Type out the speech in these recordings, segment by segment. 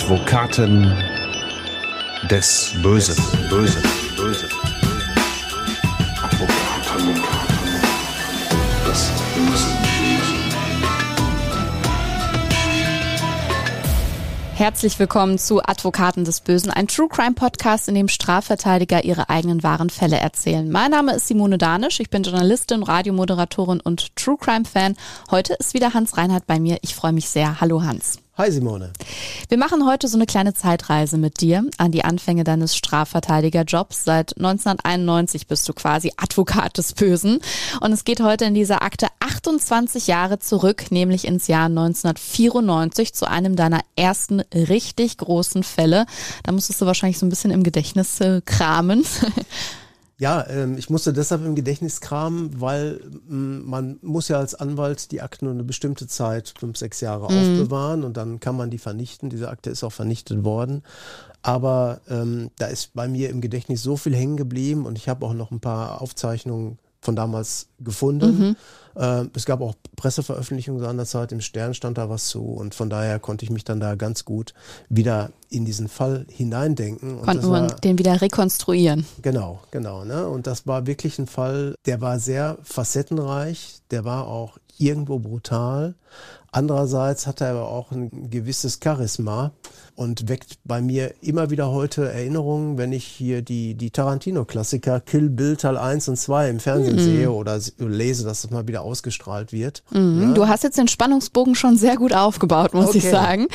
Advokaten des Bösen. Bösen. Bösen. Advokaten des Bösen. Herzlich willkommen zu Advokaten des Bösen, ein True Crime Podcast, in dem Strafverteidiger ihre eigenen wahren Fälle erzählen. Mein Name ist Simone Danisch, ich bin Journalistin, Radiomoderatorin und True Crime Fan. Heute ist wieder Hans Reinhardt bei mir. Ich freue mich sehr. Hallo Hans. Hi Simone. Wir machen heute so eine kleine Zeitreise mit dir an die Anfänge deines Strafverteidigerjobs. Seit 1991 bist du quasi Advokat des Bösen. Und es geht heute in dieser Akte 28 Jahre zurück, nämlich ins Jahr 1994 zu einem deiner ersten richtig großen Fälle. Da musstest du wahrscheinlich so ein bisschen im Gedächtnis äh, kramen. Ja, ähm, ich musste deshalb im Gedächtnis kramen, weil ähm, man muss ja als Anwalt die Akten nur eine bestimmte Zeit, fünf, sechs Jahre mhm. aufbewahren und dann kann man die vernichten. Diese Akte ist auch vernichtet worden. Aber ähm, da ist bei mir im Gedächtnis so viel hängen geblieben und ich habe auch noch ein paar Aufzeichnungen von damals gefunden. Mhm. Äh, es gab auch Presseveröffentlichungen seinerzeit, im Stern stand da was zu und von daher konnte ich mich dann da ganz gut wieder in diesen Fall hineindenken. Konnten wir den wieder rekonstruieren. Genau, genau. Ne? Und das war wirklich ein Fall, der war sehr facettenreich, der war auch irgendwo brutal. Andererseits hat er aber auch ein gewisses Charisma und weckt bei mir immer wieder heute Erinnerungen, wenn ich hier die, die Tarantino-Klassiker Kill Bill Teil 1 und 2 im Fernsehen mhm. sehe oder lese, dass das mal wieder ausgestrahlt wird. Mhm. Ja. Du hast jetzt den Spannungsbogen schon sehr gut aufgebaut, muss okay. ich sagen.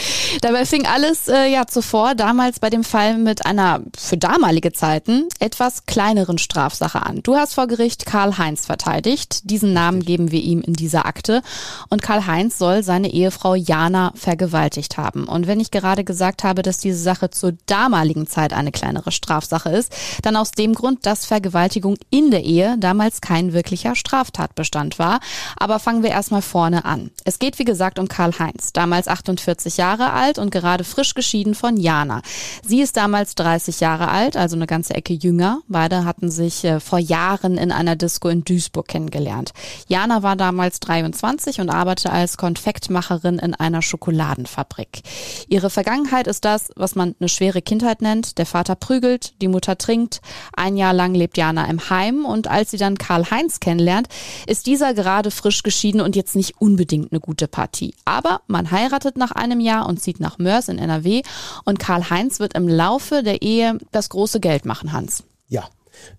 Dabei fing alles äh, ja zuvor, damals bei dem Fall mit einer für damalige Zeiten etwas kleineren Strafsache an. Du hast vor Gericht Karl-Heinz verteidigt. Diesen Namen geben wir ihm in dieser Akte. Und Karl-Heinz soll seine Ehefrau Jana vergewaltigt haben. Und wenn ich gerade gesagt habe, dass diese Sache zur damaligen Zeit eine kleinere Strafsache ist, dann aus dem Grund, dass Vergewaltigung in der Ehe damals kein wirklicher Straftatbestand war. Aber fangen wir erstmal vorne an. Es geht wie gesagt um Karl Heinz, damals 48 Jahre alt und gerade frisch geschieden von Jana. Sie ist damals 30 Jahre alt, also eine ganze Ecke jünger. Beide hatten sich äh, vor Jahren in einer Disco in Duisburg kennengelernt. Jana war damals 23 und arbeitete als Konfektmacherin in einer Schokoladenfabrik. Ihre Vergangenheit ist das, was man eine schwere Kindheit nennt. Der Vater prügelt, die Mutter trinkt. Ein Jahr lang lebt Jana im Heim und als sie dann Karl-Heinz kennenlernt, ist dieser gerade frisch geschieden und jetzt nicht unbedingt eine gute Partie. Aber man heiratet nach einem Jahr und zieht nach Mörs in NRW und Karl-Heinz wird im Laufe der Ehe das große Geld machen, Hans. Ja,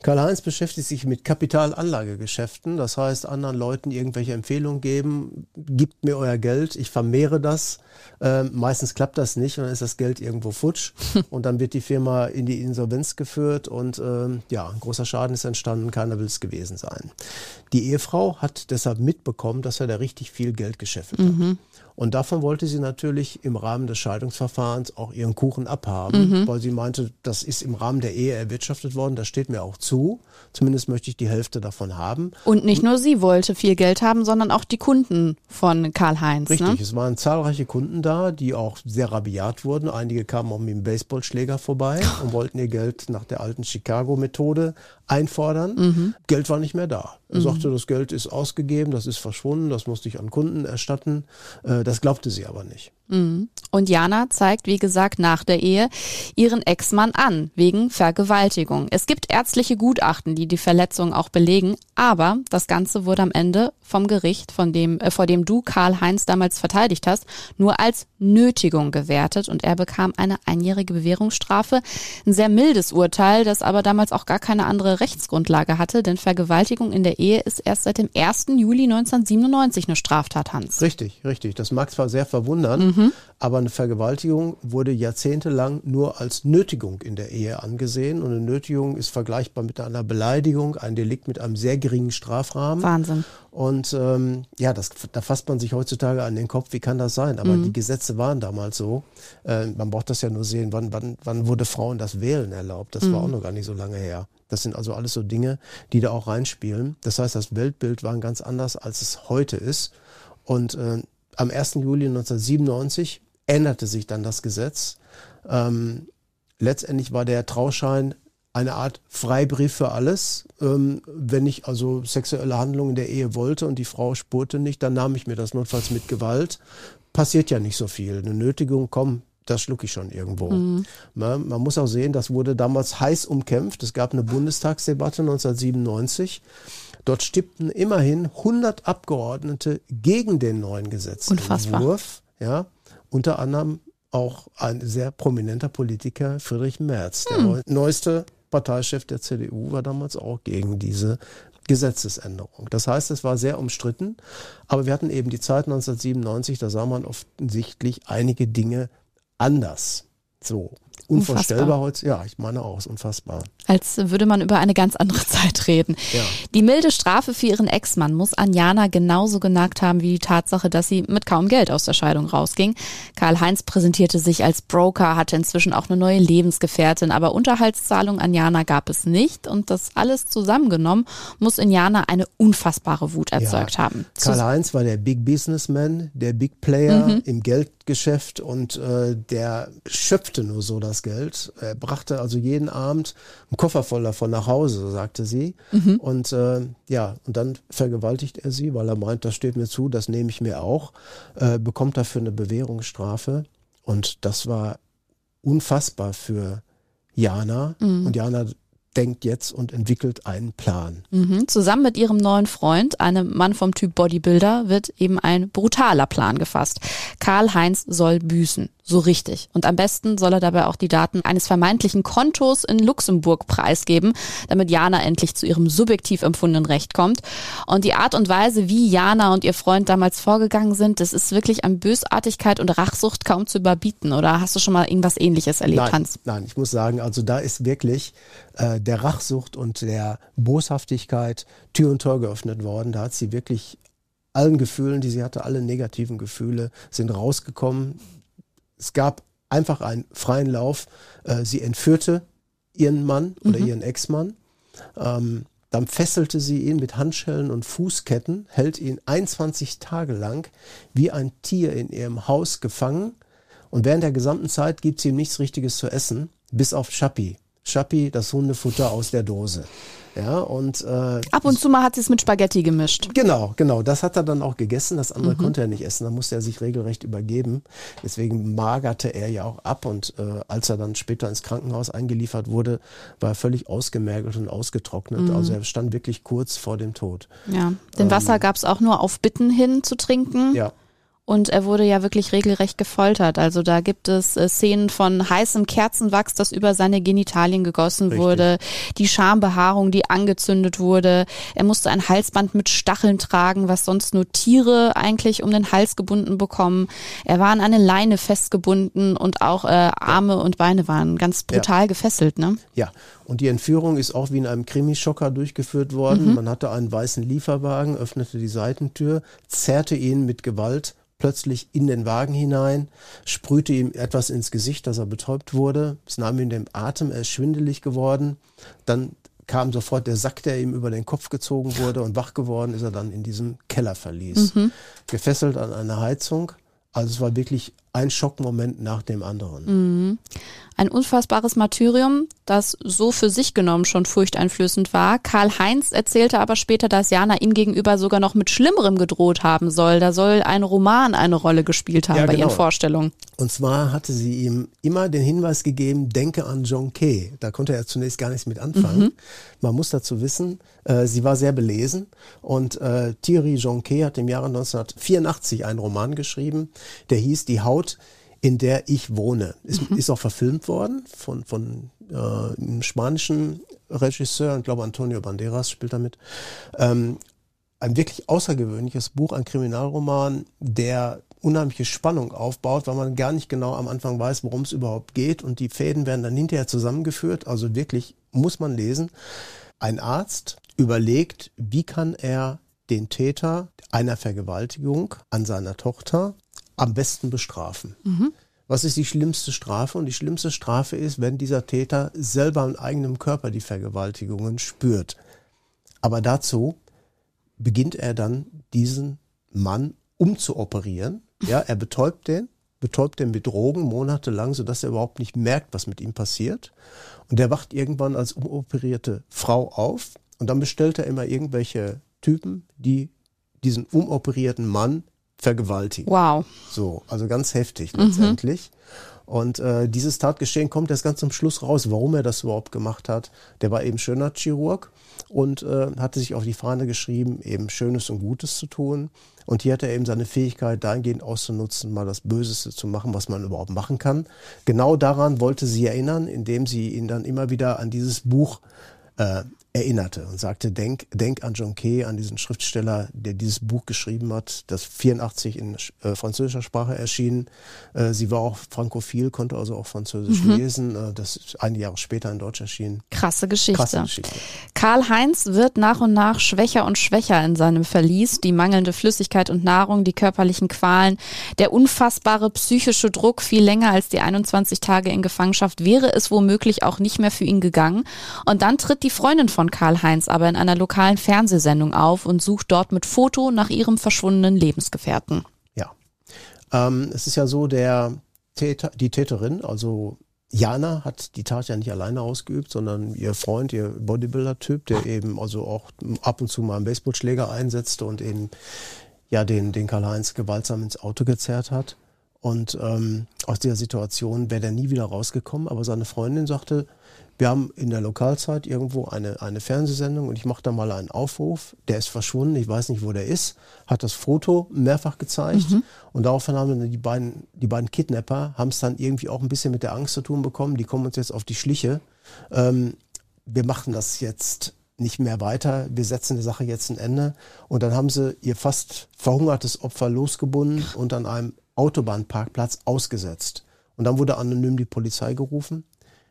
Karl-Heinz beschäftigt sich mit Kapitalanlagegeschäften, das heißt anderen Leuten irgendwelche Empfehlungen geben, gibt mir euer Geld, ich vermehre das. Ähm, meistens klappt das nicht und dann ist das Geld irgendwo futsch und dann wird die Firma in die Insolvenz geführt und ähm, ja, ein großer Schaden ist entstanden, keiner will es gewesen sein. Die Ehefrau hat deshalb mitbekommen, dass er da richtig viel Geld gescheffelt mhm. hat. Und davon wollte sie natürlich im Rahmen des Scheidungsverfahrens auch ihren Kuchen abhaben, mhm. weil sie meinte, das ist im Rahmen der Ehe erwirtschaftet worden, das steht mir auch zu. Zumindest möchte ich die Hälfte davon haben. Und nicht nur sie wollte viel Geld haben, sondern auch die Kunden von Karl-Heinz. Richtig, ne? es waren zahlreiche Kunden da, die auch sehr rabiat wurden. Einige kamen auch mit dem Baseballschläger vorbei und wollten ihr Geld nach der alten Chicago-Methode einfordern. Mhm. Geld war nicht mehr da. Er mhm. sagte, das Geld ist ausgegeben, das ist verschwunden, das musste ich an Kunden erstatten. Äh, das glaubte sie aber nicht. Mhm. Und Jana zeigt, wie gesagt, nach der Ehe ihren Ex-Mann an, wegen Vergewaltigung. Es gibt ärztliche Gutachten, die die Verletzung auch belegen, aber das Ganze wurde am Ende vom Gericht, von dem, äh, vor dem du Karl-Heinz damals verteidigt hast, nur als Nötigung gewertet und er bekam eine einjährige Bewährungsstrafe. Ein sehr mildes Urteil, das aber damals auch gar keine andere Rechtsgrundlage hatte, denn Vergewaltigung in der Ehe ist erst seit dem 1. Juli 1997 eine Straftat, Hans. Richtig, richtig. Das mag zwar sehr verwundern, mhm. Aber eine Vergewaltigung wurde jahrzehntelang nur als Nötigung in der Ehe angesehen und eine Nötigung ist vergleichbar mit einer Beleidigung, ein Delikt mit einem sehr geringen Strafrahmen. Wahnsinn. Und ähm, ja, das, da fasst man sich heutzutage an den Kopf, wie kann das sein? Aber mhm. die Gesetze waren damals so. Äh, man braucht das ja nur sehen, wann, wann, wann wurde Frauen das Wählen erlaubt? Das mhm. war auch noch gar nicht so lange her. Das sind also alles so Dinge, die da auch reinspielen. Das heißt, das Weltbild war ganz anders, als es heute ist. Und äh, am 1. Juli 1997 änderte sich dann das Gesetz. Ähm, letztendlich war der Trauschein eine Art Freibrief für alles. Ähm, wenn ich also sexuelle Handlungen in der Ehe wollte und die Frau spurte nicht, dann nahm ich mir das notfalls mit Gewalt. Passiert ja nicht so viel. Eine Nötigung, komm, das schlucke ich schon irgendwo. Mhm. Man, man, muss auch sehen, das wurde damals heiß umkämpft. Es gab eine Bundestagsdebatte 1997. Dort stimmten immerhin 100 Abgeordnete gegen den neuen Gesetzentwurf. Ja, unter anderem auch ein sehr prominenter Politiker, Friedrich Merz. Der hm. neueste Parteichef der CDU war damals auch gegen diese Gesetzesänderung. Das heißt, es war sehr umstritten, aber wir hatten eben die Zeit 1997, da sah man offensichtlich einige Dinge anders. So. Unvorstellbar heute. Ja, ich meine auch, ist unfassbar. Als würde man über eine ganz andere Zeit reden. Ja. Die milde Strafe für ihren Ex-Mann muss Anjana genauso genagt haben wie die Tatsache, dass sie mit kaum Geld aus der Scheidung rausging. Karl-Heinz präsentierte sich als Broker, hatte inzwischen auch eine neue Lebensgefährtin, aber Unterhaltszahlung an Jana gab es nicht und das alles zusammengenommen muss in Jana eine unfassbare Wut erzeugt ja. haben. Karl-Heinz war der Big Businessman, der Big Player mhm. im Geldgeschäft und äh, der schöpfte nur so das das Geld. Er brachte also jeden Abend einen Koffer voll davon nach Hause, so sagte sie. Mhm. Und äh, ja, und dann vergewaltigt er sie, weil er meint, das steht mir zu, das nehme ich mir auch, äh, bekommt dafür eine Bewährungsstrafe. Und das war unfassbar für Jana. Mhm. Und Jana denkt jetzt und entwickelt einen Plan. Mhm. Zusammen mit ihrem neuen Freund, einem Mann vom Typ Bodybuilder, wird eben ein brutaler Plan gefasst. Karl Heinz soll büßen. So richtig. Und am besten soll er dabei auch die Daten eines vermeintlichen Kontos in Luxemburg preisgeben, damit Jana endlich zu ihrem subjektiv empfundenen Recht kommt. Und die Art und Weise, wie Jana und ihr Freund damals vorgegangen sind, das ist wirklich an Bösartigkeit und Rachsucht kaum zu überbieten. Oder hast du schon mal irgendwas ähnliches erlebt, nein, Hans? Nein, ich muss sagen, also da ist wirklich äh, der Rachsucht und der Boshaftigkeit Tür und Tor geöffnet worden. Da hat sie wirklich allen Gefühlen, die sie hatte, alle negativen Gefühle sind rausgekommen es gab einfach einen freien Lauf. Äh, sie entführte ihren Mann oder mhm. ihren Ex-Mann. Ähm, dann fesselte sie ihn mit Handschellen und Fußketten, hält ihn 21 Tage lang wie ein Tier in ihrem Haus gefangen. Und während der gesamten Zeit gibt sie ihm nichts Richtiges zu essen, bis auf Schappi. Schappi, das Hundefutter aus der Dose. Ja, und äh, ab und zu mal hat sie es mit Spaghetti gemischt. Genau, genau. Das hat er dann auch gegessen. Das andere mhm. konnte er nicht essen. Da musste er sich regelrecht übergeben. Deswegen magerte er ja auch ab. Und äh, als er dann später ins Krankenhaus eingeliefert wurde, war er völlig ausgemergelt und ausgetrocknet. Mhm. Also er stand wirklich kurz vor dem Tod. Ja, denn ähm, Wasser gab es auch nur auf Bitten hin zu trinken. Ja. Und er wurde ja wirklich regelrecht gefoltert. Also da gibt es äh, Szenen von heißem Kerzenwachs, das über seine Genitalien gegossen Richtig. wurde, die Schambehaarung, die angezündet wurde. Er musste ein Halsband mit Stacheln tragen, was sonst nur Tiere eigentlich um den Hals gebunden bekommen. Er war an eine Leine festgebunden und auch äh, Arme und Beine waren ganz brutal ja. gefesselt. Ne? Ja, und die Entführung ist auch wie in einem Krimischocker durchgeführt worden. Mhm. Man hatte einen weißen Lieferwagen, öffnete die Seitentür, zerrte ihn mit Gewalt plötzlich in den Wagen hinein, sprühte ihm etwas ins Gesicht, dass er betäubt wurde. Es nahm ihm den Atem, er ist schwindelig geworden. Dann kam sofort der Sack, der ihm über den Kopf gezogen wurde und wach geworden ist er dann in diesem Kellerverlies. Mhm. Gefesselt an einer Heizung. Also es war wirklich ein Schockmoment nach dem anderen. Mhm. Ein unfassbares Martyrium, das so für sich genommen schon furchteinflößend war. Karl Heinz erzählte aber später, dass Jana ihm gegenüber sogar noch mit Schlimmerem gedroht haben soll. Da soll ein Roman eine Rolle gespielt haben ja, bei genau. ihren Vorstellungen. Und zwar hatte sie ihm immer den Hinweis gegeben, denke an John Kay. Da konnte er zunächst gar nichts mit anfangen. Mhm. Man muss dazu wissen, äh, sie war sehr belesen und äh, Thierry Jonquet hat im Jahre 1984 einen Roman geschrieben, der hieß Die Haut Haut, in der ich wohne. Ist, mhm. ist auch verfilmt worden von, von äh, einem spanischen Regisseur, ich glaube Antonio Banderas spielt damit. Ähm, ein wirklich außergewöhnliches Buch, ein Kriminalroman, der unheimliche Spannung aufbaut, weil man gar nicht genau am Anfang weiß, worum es überhaupt geht und die Fäden werden dann hinterher zusammengeführt. Also wirklich muss man lesen. Ein Arzt überlegt, wie kann er den Täter einer Vergewaltigung an seiner Tochter am besten bestrafen. Mhm. Was ist die schlimmste Strafe? Und die schlimmste Strafe ist, wenn dieser Täter selber an eigenem Körper die Vergewaltigungen spürt. Aber dazu beginnt er dann, diesen Mann umzuoperieren. Ja, er betäubt den, betäubt den mit Drogen monatelang, sodass er überhaupt nicht merkt, was mit ihm passiert. Und er wacht irgendwann als umoperierte Frau auf. Und dann bestellt er immer irgendwelche Typen, die diesen umoperierten Mann vergewaltigen. Wow. So, also ganz heftig mhm. letztendlich. Mhm. Und äh, dieses Tatgeschehen kommt erst ganz zum Schluss raus, warum er das überhaupt gemacht hat. Der war eben schöner Chirurg und äh, hatte sich auf die Fahne geschrieben, eben Schönes und Gutes zu tun. Und hier hat er eben seine Fähigkeit dahingehend auszunutzen, mal das Böseste zu machen, was man überhaupt machen kann. Genau daran wollte sie erinnern, indem sie ihn dann immer wieder an dieses Buch äh, erinnerte und sagte, denk, denk an John Kay, an diesen Schriftsteller, der dieses Buch geschrieben hat, das 84 in äh, französischer Sprache erschien. Äh, sie war auch frankophil, konnte also auch Französisch mhm. lesen. Äh, das ist einige Jahre später in Deutsch erschienen. Krasse Geschichte. Krasse Geschichte. Karl-Heinz wird nach und nach schwächer und schwächer in seinem Verlies. Die mangelnde Flüssigkeit und Nahrung, die körperlichen Qualen, der unfassbare psychische Druck, viel länger als die 21 Tage in Gefangenschaft, wäre es womöglich auch nicht mehr für ihn gegangen. Und dann tritt die Freundin von von Karl-Heinz aber in einer lokalen Fernsehsendung auf und sucht dort mit Foto nach ihrem verschwundenen Lebensgefährten. Ja. Ähm, es ist ja so, der Täter, die Täterin, also Jana hat die Tat ja nicht alleine ausgeübt, sondern ihr Freund, ihr Bodybuilder-Typ, der eben also auch ab und zu mal einen Baseballschläger einsetzte und eben ja den, den Karl-Heinz gewaltsam ins Auto gezerrt hat. Und ähm, aus dieser Situation wäre der nie wieder rausgekommen. Aber seine Freundin sagte, wir haben in der Lokalzeit irgendwo eine, eine Fernsehsendung und ich mache da mal einen Aufruf. Der ist verschwunden, ich weiß nicht, wo der ist, hat das Foto mehrfach gezeigt mhm. und daraufhin haben dann die beiden, die beiden Kidnapper, haben es dann irgendwie auch ein bisschen mit der Angst zu tun bekommen, die kommen uns jetzt auf die Schliche. Ähm, wir machen das jetzt nicht mehr weiter, wir setzen der Sache jetzt ein Ende. Und dann haben sie ihr fast verhungertes Opfer losgebunden und an einem Autobahnparkplatz ausgesetzt. Und dann wurde anonym die Polizei gerufen.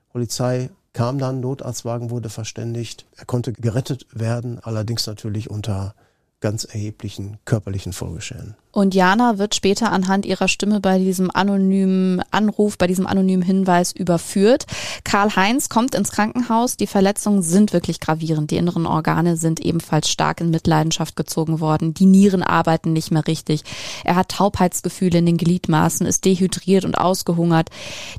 Polizei kam dann, Notarztwagen wurde verständigt. Er konnte gerettet werden, allerdings natürlich unter ganz erheblichen körperlichen Folgeschäden. Und Jana wird später anhand ihrer Stimme bei diesem anonymen Anruf, bei diesem anonymen Hinweis überführt. Karl-Heinz kommt ins Krankenhaus. Die Verletzungen sind wirklich gravierend. Die inneren Organe sind ebenfalls stark in Mitleidenschaft gezogen worden. Die Nieren arbeiten nicht mehr richtig. Er hat Taubheitsgefühle in den Gliedmaßen, ist dehydriert und ausgehungert.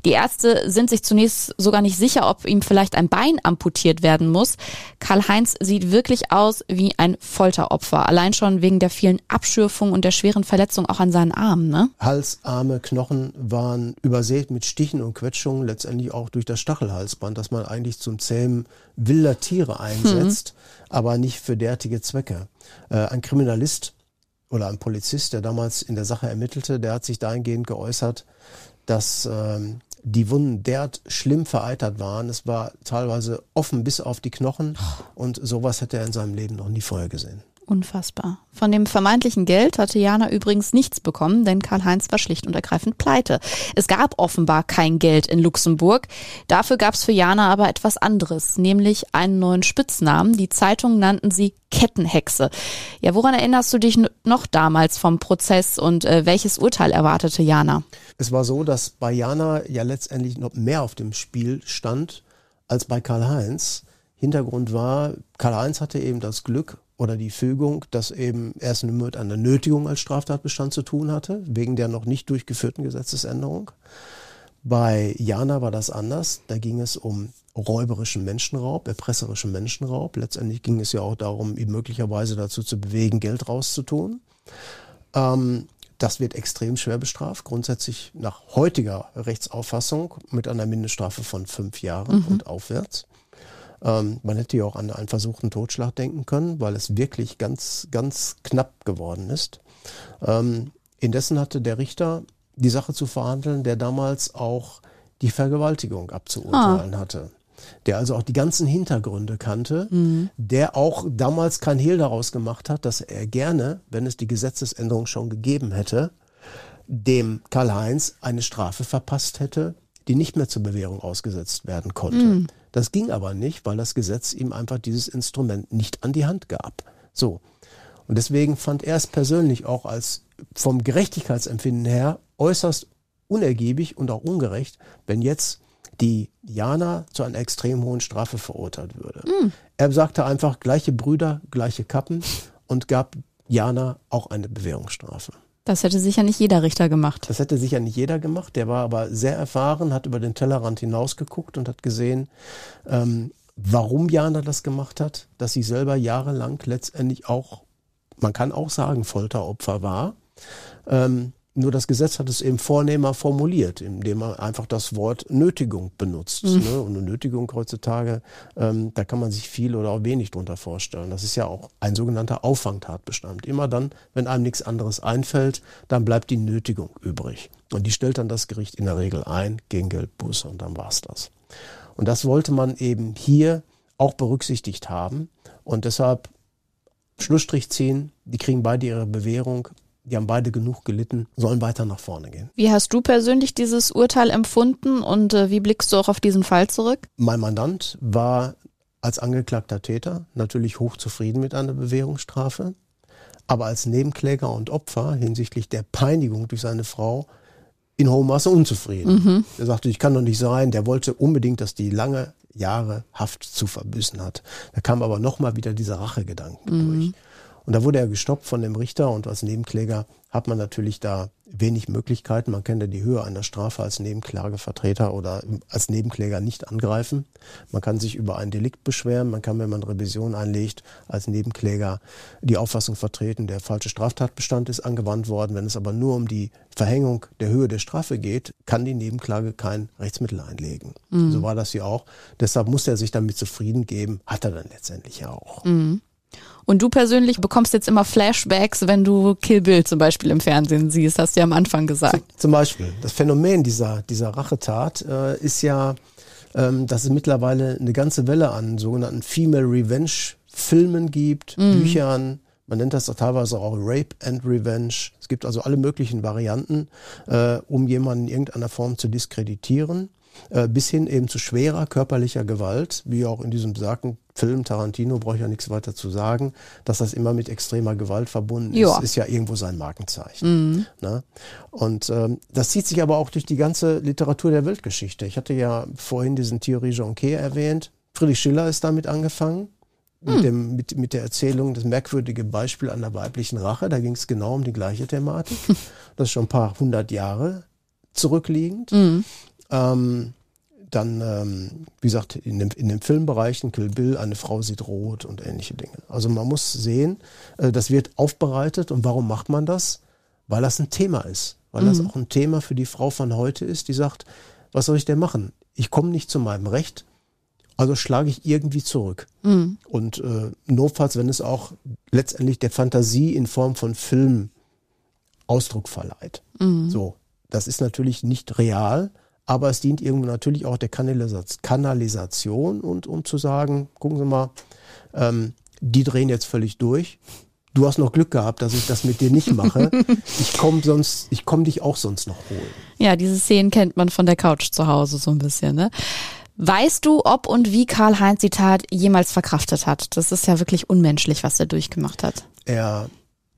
Die Ärzte sind sich zunächst sogar nicht sicher, ob ihm vielleicht ein Bein amputiert werden muss. Karl-Heinz sieht wirklich aus wie ein Folteropfer. Allein schon wegen der vielen Abschürfungen und der schweren Verletzung auch an seinen Armen, ne? Hals, Arme, Knochen waren übersät mit Stichen und Quetschungen, letztendlich auch durch das Stachelhalsband, das man eigentlich zum Zähmen wilder Tiere einsetzt, hm. aber nicht für derartige Zwecke. Äh, ein Kriminalist oder ein Polizist, der damals in der Sache ermittelte, der hat sich dahingehend geäußert, dass ähm, die Wunden derart schlimm vereitert waren. Es war teilweise offen bis auf die Knochen und sowas hätte er in seinem Leben noch nie vorher gesehen. Unfassbar. Von dem vermeintlichen Geld hatte Jana übrigens nichts bekommen, denn Karl-Heinz war schlicht und ergreifend pleite. Es gab offenbar kein Geld in Luxemburg. Dafür gab es für Jana aber etwas anderes, nämlich einen neuen Spitznamen. Die Zeitungen nannten sie Kettenhexe. Ja, woran erinnerst du dich noch damals vom Prozess und äh, welches Urteil erwartete Jana? Es war so, dass bei Jana ja letztendlich noch mehr auf dem Spiel stand als bei Karl-Heinz. Hintergrund war, Karl-Heinz hatte eben das Glück, oder die Fügung, dass eben erst mit einer Nötigung als Straftatbestand zu tun hatte, wegen der noch nicht durchgeführten Gesetzesänderung. Bei Jana war das anders. Da ging es um räuberischen Menschenraub, erpresserischen Menschenraub. Letztendlich ging es ja auch darum, ihn möglicherweise dazu zu bewegen, Geld rauszutun. Ähm, das wird extrem schwer bestraft, grundsätzlich nach heutiger Rechtsauffassung mit einer Mindeststrafe von fünf Jahren mhm. und aufwärts. Ähm, man hätte ja auch an einen versuchten Totschlag denken können, weil es wirklich ganz, ganz knapp geworden ist. Ähm, indessen hatte der Richter die Sache zu verhandeln, der damals auch die Vergewaltigung abzuurteilen ah. hatte. Der also auch die ganzen Hintergründe kannte, mhm. der auch damals kein Hehl daraus gemacht hat, dass er gerne, wenn es die Gesetzesänderung schon gegeben hätte, dem Karl-Heinz eine Strafe verpasst hätte, die nicht mehr zur Bewährung ausgesetzt werden konnte. Mhm. Das ging aber nicht, weil das Gesetz ihm einfach dieses Instrument nicht an die Hand gab. So. Und deswegen fand er es persönlich auch als vom Gerechtigkeitsempfinden her äußerst unergiebig und auch ungerecht, wenn jetzt die Jana zu einer extrem hohen Strafe verurteilt würde. Mm. Er sagte einfach gleiche Brüder, gleiche Kappen und gab Jana auch eine Bewährungsstrafe. Das hätte sicher nicht jeder Richter gemacht. Das hätte sicher nicht jeder gemacht. Der war aber sehr erfahren, hat über den Tellerrand hinausgeguckt und hat gesehen, ähm, warum Jana das gemacht hat, dass sie selber jahrelang letztendlich auch, man kann auch sagen, Folteropfer war. Ähm, Nur das Gesetz hat es eben vornehmer formuliert, indem man einfach das Wort Nötigung benutzt. Mhm. Ne? Und eine Nötigung heutzutage, ähm, da kann man sich viel oder auch wenig drunter vorstellen. Das ist ja auch ein sogenannter Auffangtatbestand. Immer dann, wenn einem nichts anderes einfällt, dann bleibt die Nötigung übrig. Und die stellt dann das Gericht in der Regel ein gegen Geldbuße und dann war's das. Und das wollte man eben hier auch berücksichtigt haben. Und deshalb Schlussstrich ziehen, die kriegen beide ihre Bewährung die haben beide genug gelitten, sollen weiter nach vorne gehen. Wie hast du persönlich dieses Urteil empfunden und äh, wie blickst du auch auf diesen Fall zurück? Mein Mandant war als angeklagter Täter natürlich hochzufrieden mit einer Bewährungsstrafe, aber als Nebenkläger und Opfer hinsichtlich der Peinigung durch seine Frau in hohem Maße unzufrieden. Mhm. Er sagte, ich kann doch nicht sein, der wollte unbedingt, dass die lange Jahre Haft zu verbüßen hat. Da kam aber nochmal wieder dieser Rachegedanken mhm. durch. Und da wurde er gestoppt von dem Richter und als Nebenkläger hat man natürlich da wenig Möglichkeiten. Man kann ja die Höhe einer Strafe als Nebenklagevertreter oder als Nebenkläger nicht angreifen. Man kann sich über ein Delikt beschweren. Man kann, wenn man Revision einlegt, als Nebenkläger die Auffassung vertreten, der falsche Straftatbestand ist angewandt worden. Wenn es aber nur um die Verhängung der Höhe der Strafe geht, kann die Nebenklage kein Rechtsmittel einlegen. Mhm. So war das hier auch. Deshalb muss er sich damit zufrieden geben. Hat er dann letztendlich ja auch. Mhm. Und du persönlich bekommst jetzt immer Flashbacks, wenn du Kill Bill zum Beispiel im Fernsehen siehst, hast du ja am Anfang gesagt. Zum Beispiel. Das Phänomen dieser, dieser Rachetat äh, ist ja, ähm, dass es mittlerweile eine ganze Welle an sogenannten Female Revenge Filmen gibt, mhm. Büchern, man nennt das teilweise auch Rape and Revenge. Es gibt also alle möglichen Varianten, äh, um jemanden in irgendeiner Form zu diskreditieren. Äh, bis hin eben zu schwerer körperlicher Gewalt, wie auch in diesem besagten Film Tarantino, brauche ich ja nichts weiter zu sagen, dass das immer mit extremer Gewalt verbunden ist, ja. ist ja irgendwo sein Markenzeichen. Mhm. Ne? Und ähm, das zieht sich aber auch durch die ganze Literatur der Weltgeschichte. Ich hatte ja vorhin diesen Thierry Jonquet erwähnt. Friedrich Schiller ist damit angefangen. Mit, mhm. dem, mit, mit der Erzählung, das merkwürdige Beispiel einer weiblichen Rache, da ging es genau um die gleiche Thematik. Das ist schon ein paar hundert Jahre zurückliegend. Mhm. Ähm, dann, ähm, wie gesagt, in, dem, in den Filmbereichen, Kill Bill, eine Frau sieht rot und ähnliche Dinge. Also man muss sehen, äh, das wird aufbereitet. Und warum macht man das? Weil das ein Thema ist. Weil mhm. das auch ein Thema für die Frau von heute ist, die sagt, was soll ich denn machen? Ich komme nicht zu meinem Recht, also schlage ich irgendwie zurück. Mhm. Und äh, notfalls, wenn es auch letztendlich der Fantasie in Form von Film Ausdruck verleiht. Mhm. So, das ist natürlich nicht real, aber es dient irgendwo natürlich auch der Kanalisation und um zu sagen, gucken Sie mal, ähm, die drehen jetzt völlig durch. Du hast noch Glück gehabt, dass ich das mit dir nicht mache. Ich komme sonst, ich komme dich auch sonst noch holen. Ja, diese Szenen kennt man von der Couch zu Hause so ein bisschen, ne? Weißt du, ob und wie Karl-Heinz die Tat jemals verkraftet hat? Das ist ja wirklich unmenschlich, was er durchgemacht hat. Er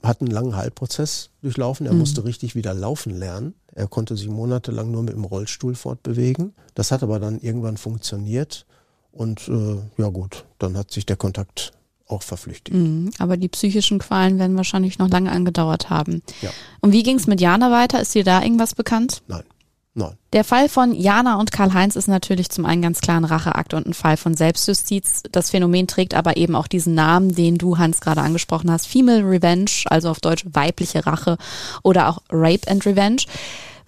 hat einen langen Heilprozess durchlaufen. Er mhm. musste richtig wieder laufen lernen. Er konnte sich monatelang nur mit dem Rollstuhl fortbewegen. Das hat aber dann irgendwann funktioniert. Und äh, ja gut, dann hat sich der Kontakt auch verflüchtigt. Mhm, aber die psychischen Qualen werden wahrscheinlich noch lange angedauert haben. Ja. Und wie ging es mit Jana weiter? Ist dir da irgendwas bekannt? Nein. Nein. Der Fall von Jana und Karl-Heinz ist natürlich zum einen ganz klar ein Racheakt und ein Fall von Selbstjustiz. Das Phänomen trägt aber eben auch diesen Namen, den du, Hans, gerade angesprochen hast. Female Revenge, also auf Deutsch weibliche Rache oder auch Rape and Revenge.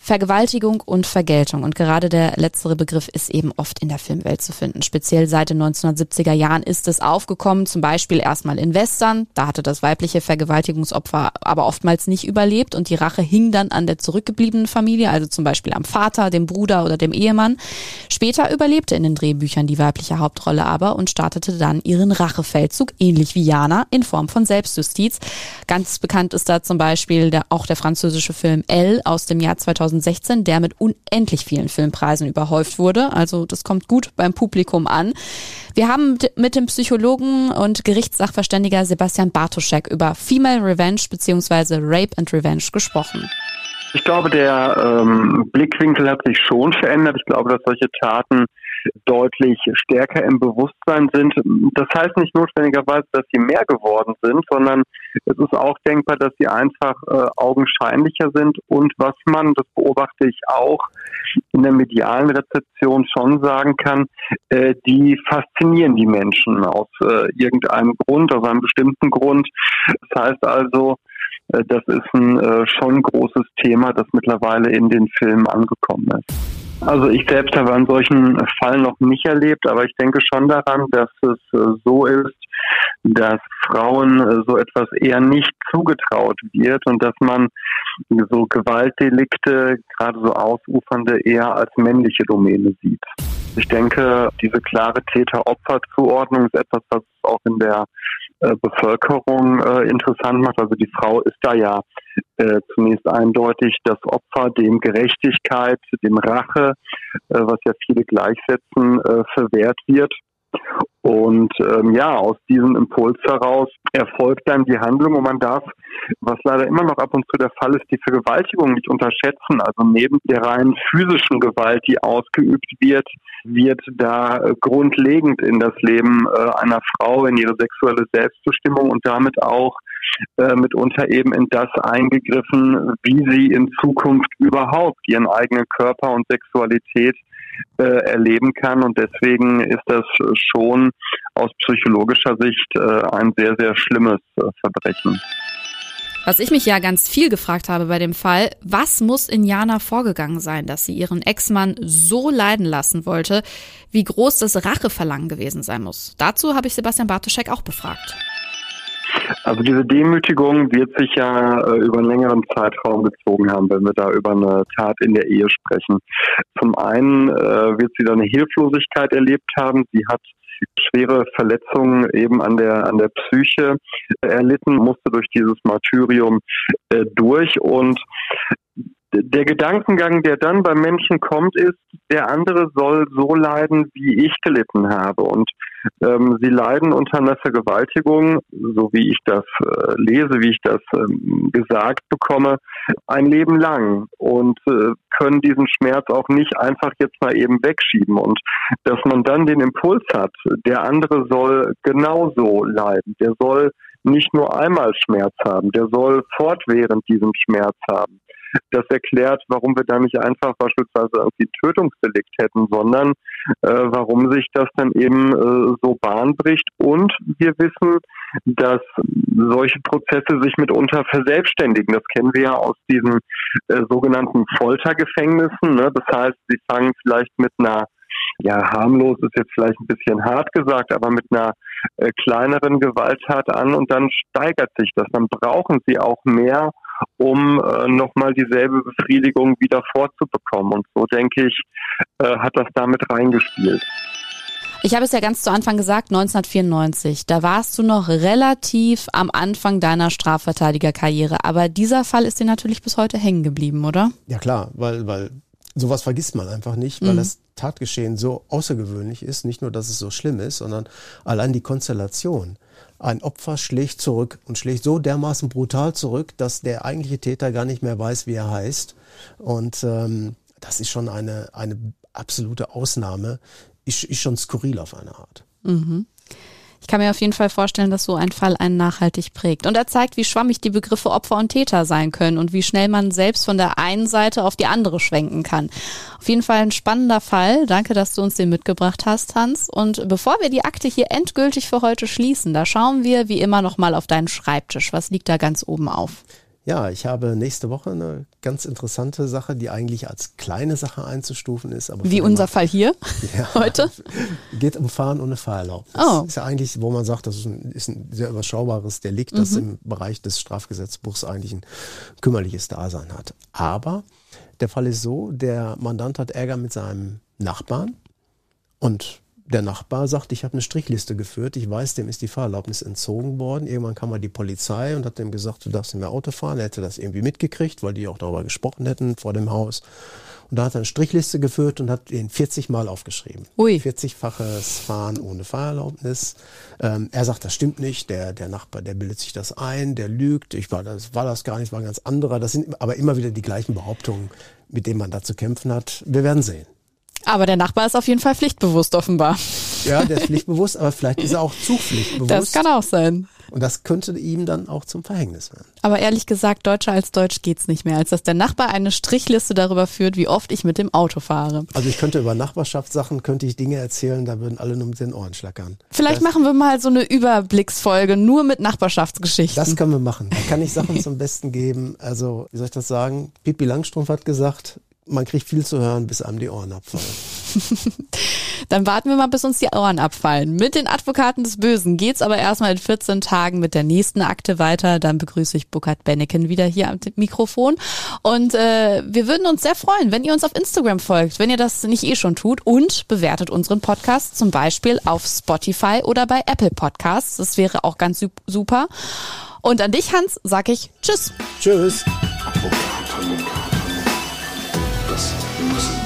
Vergewaltigung und Vergeltung. Und gerade der letztere Begriff ist eben oft in der Filmwelt zu finden. Speziell seit den 1970er Jahren ist es aufgekommen, zum Beispiel erstmal in Western. Da hatte das weibliche Vergewaltigungsopfer aber oftmals nicht überlebt und die Rache hing dann an der zurückgebliebenen Familie, also zum Beispiel am Vater, dem Bruder oder dem Ehemann. Später überlebte in den Drehbüchern die weibliche Hauptrolle aber und startete dann ihren Rachefeldzug, ähnlich wie Jana, in Form von Selbstjustiz. Ganz bekannt ist da zum Beispiel der, auch der französische Film Elle aus dem Jahr 2000 2016, der mit unendlich vielen Filmpreisen überhäuft wurde. Also das kommt gut beim Publikum an. Wir haben mit dem Psychologen und Gerichtssachverständiger Sebastian Bartoschek über Female Revenge bzw. Rape and Revenge gesprochen. Ich glaube, der ähm, Blickwinkel hat sich schon verändert. Ich glaube, dass solche Taten deutlich stärker im Bewusstsein sind. Das heißt nicht notwendigerweise, dass sie mehr geworden sind, sondern es ist auch denkbar, dass sie einfach äh, augenscheinlicher sind. Und was man, das beobachte ich auch in der medialen Rezeption schon sagen kann, äh, die faszinieren die Menschen aus äh, irgendeinem Grund, aus einem bestimmten Grund. Das heißt also, äh, das ist ein äh, schon großes Thema, das mittlerweile in den Filmen angekommen ist. Also ich selbst habe einen solchen Fall noch nicht erlebt, aber ich denke schon daran, dass es äh, so ist, dass Frauen äh, so etwas eher nicht zugetraut wird und dass man so Gewaltdelikte, gerade so ausufernde, eher als männliche Domäne sieht. Ich denke, diese klare Täter-Opfer-Zuordnung ist etwas, was auch in der Bevölkerung äh, interessant macht. Also die Frau ist da ja äh, zunächst eindeutig das Opfer, dem Gerechtigkeit, dem Rache, äh, was ja viele gleichsetzen, äh, verwehrt wird. Und ähm, ja, aus diesem Impuls heraus erfolgt dann die Handlung und man darf, was leider immer noch ab und zu der Fall ist, die Vergewaltigung nicht unterschätzen. Also neben der rein physischen Gewalt, die ausgeübt wird, wird da äh, grundlegend in das Leben äh, einer Frau, in ihre sexuelle Selbstbestimmung und damit auch äh, mitunter eben in das eingegriffen, wie sie in Zukunft überhaupt ihren eigenen Körper und Sexualität äh, erleben kann. Und deswegen ist das schon aus psychologischer Sicht äh, ein sehr, sehr schlimmes äh, Verbrechen. Was ich mich ja ganz viel gefragt habe bei dem Fall, was muss in Jana vorgegangen sein, dass sie ihren Ex-Mann so leiden lassen wollte, wie groß das Racheverlangen gewesen sein muss? Dazu habe ich Sebastian Bartoschek auch befragt. Also diese Demütigung wird sich ja äh, über einen längeren Zeitraum gezogen haben, wenn wir da über eine Tat in der Ehe sprechen. Zum einen äh, wird sie da eine Hilflosigkeit erlebt haben. Sie hat schwere Verletzungen eben an der an der Psyche erlitten, musste durch dieses Martyrium äh, durch und der Gedankengang, der dann beim Menschen kommt, ist, der andere soll so leiden, wie ich gelitten habe. Und ähm, sie leiden unter einer Vergewaltigung, so wie ich das äh, lese, wie ich das ähm, gesagt bekomme, ein Leben lang und äh, können diesen Schmerz auch nicht einfach jetzt mal eben wegschieben. Und dass man dann den Impuls hat, der andere soll genauso leiden, der soll nicht nur einmal Schmerz haben, der soll fortwährend diesen Schmerz haben das erklärt, warum wir da nicht einfach beispielsweise irgendwie Tötungsdelikt hätten, sondern warum sich das dann eben äh, so Bahn bricht. Und wir wissen, dass solche Prozesse sich mitunter verselbstständigen. Das kennen wir ja aus diesen äh, sogenannten Foltergefängnissen. Ne? Das heißt, sie fangen vielleicht mit einer ja, harmlos ist jetzt vielleicht ein bisschen hart gesagt, aber mit einer äh, kleineren Gewalttat an und dann steigert sich das. Dann brauchen sie auch mehr, um äh, nochmal dieselbe Befriedigung wieder vorzubekommen. Und so denke ich, äh, hat das damit reingespielt. Ich habe es ja ganz zu Anfang gesagt, 1994. Da warst du noch relativ am Anfang deiner Strafverteidigerkarriere. Aber dieser Fall ist dir natürlich bis heute hängen geblieben, oder? Ja klar, weil, weil sowas vergisst man einfach nicht, weil mhm. das Tatgeschehen so außergewöhnlich ist. Nicht nur, dass es so schlimm ist, sondern allein die Konstellation ein Opfer schlägt zurück und schlägt so dermaßen brutal zurück, dass der eigentliche Täter gar nicht mehr weiß, wie er heißt. Und ähm, das ist schon eine, eine absolute Ausnahme, ist, ist schon skurril auf eine Art. Mhm. Ich kann mir auf jeden Fall vorstellen, dass so ein Fall einen nachhaltig prägt. Und er zeigt, wie schwammig die Begriffe Opfer und Täter sein können und wie schnell man selbst von der einen Seite auf die andere schwenken kann. Auf jeden Fall ein spannender Fall. Danke, dass du uns den mitgebracht hast, Hans. Und bevor wir die Akte hier endgültig für heute schließen, da schauen wir wie immer nochmal auf deinen Schreibtisch. Was liegt da ganz oben auf? Ja, ich habe nächste Woche eine ganz interessante Sache, die eigentlich als kleine Sache einzustufen ist. Aber Wie unser Fall hier ja, heute? Geht um Fahren ohne Fahrerlaubnis. Oh. Ist ja eigentlich, wo man sagt, das ist ein, ist ein sehr überschaubares Delikt, das mhm. im Bereich des Strafgesetzbuchs eigentlich ein kümmerliches Dasein hat. Aber der Fall ist so, der Mandant hat Ärger mit seinem Nachbarn und der Nachbar sagt, ich habe eine Strichliste geführt, ich weiß, dem ist die Fahrerlaubnis entzogen worden. Irgendwann kam mal die Polizei und hat dem gesagt, du darfst nicht mehr Auto fahren. Er hätte das irgendwie mitgekriegt, weil die auch darüber gesprochen hätten vor dem Haus. Und da hat er eine Strichliste geführt und hat ihn 40 Mal aufgeschrieben. Ui. 40-faches Fahren ohne Fahrerlaubnis. Ähm, er sagt, das stimmt nicht. Der, der Nachbar, der bildet sich das ein, der lügt. Ich war das, war das gar nicht, war ein ganz anderer. Das sind aber immer wieder die gleichen Behauptungen, mit denen man da zu kämpfen hat. Wir werden sehen. Aber der Nachbar ist auf jeden Fall pflichtbewusst offenbar. Ja, der ist pflichtbewusst, aber vielleicht ist er auch zu pflichtbewusst. Das kann auch sein. Und das könnte ihm dann auch zum Verhängnis werden. Aber ehrlich gesagt, deutscher als Deutsch geht's nicht mehr, als dass der Nachbar eine Strichliste darüber führt, wie oft ich mit dem Auto fahre. Also ich könnte über Nachbarschaftssachen, könnte ich Dinge erzählen, da würden alle nur mit den Ohren schlackern. Vielleicht das, machen wir mal so eine Überblicksfolge nur mit Nachbarschaftsgeschichten. Das können wir machen. Da kann ich Sachen zum Besten geben. Also, wie soll ich das sagen? Pipi Langstrumpf hat gesagt, man kriegt viel zu hören, bis einem die Ohren abfallen. Dann warten wir mal, bis uns die Ohren abfallen. Mit den Advokaten des Bösen geht's aber erstmal in 14 Tagen mit der nächsten Akte weiter. Dann begrüße ich Burkhard Benneken wieder hier am Mikrofon. Und äh, wir würden uns sehr freuen, wenn ihr uns auf Instagram folgt, wenn ihr das nicht eh schon tut und bewertet unseren Podcast zum Beispiel auf Spotify oder bei Apple Podcasts. Das wäre auch ganz super. Und an dich, Hans, sag ich Tschüss. Tschüss. Das Böse.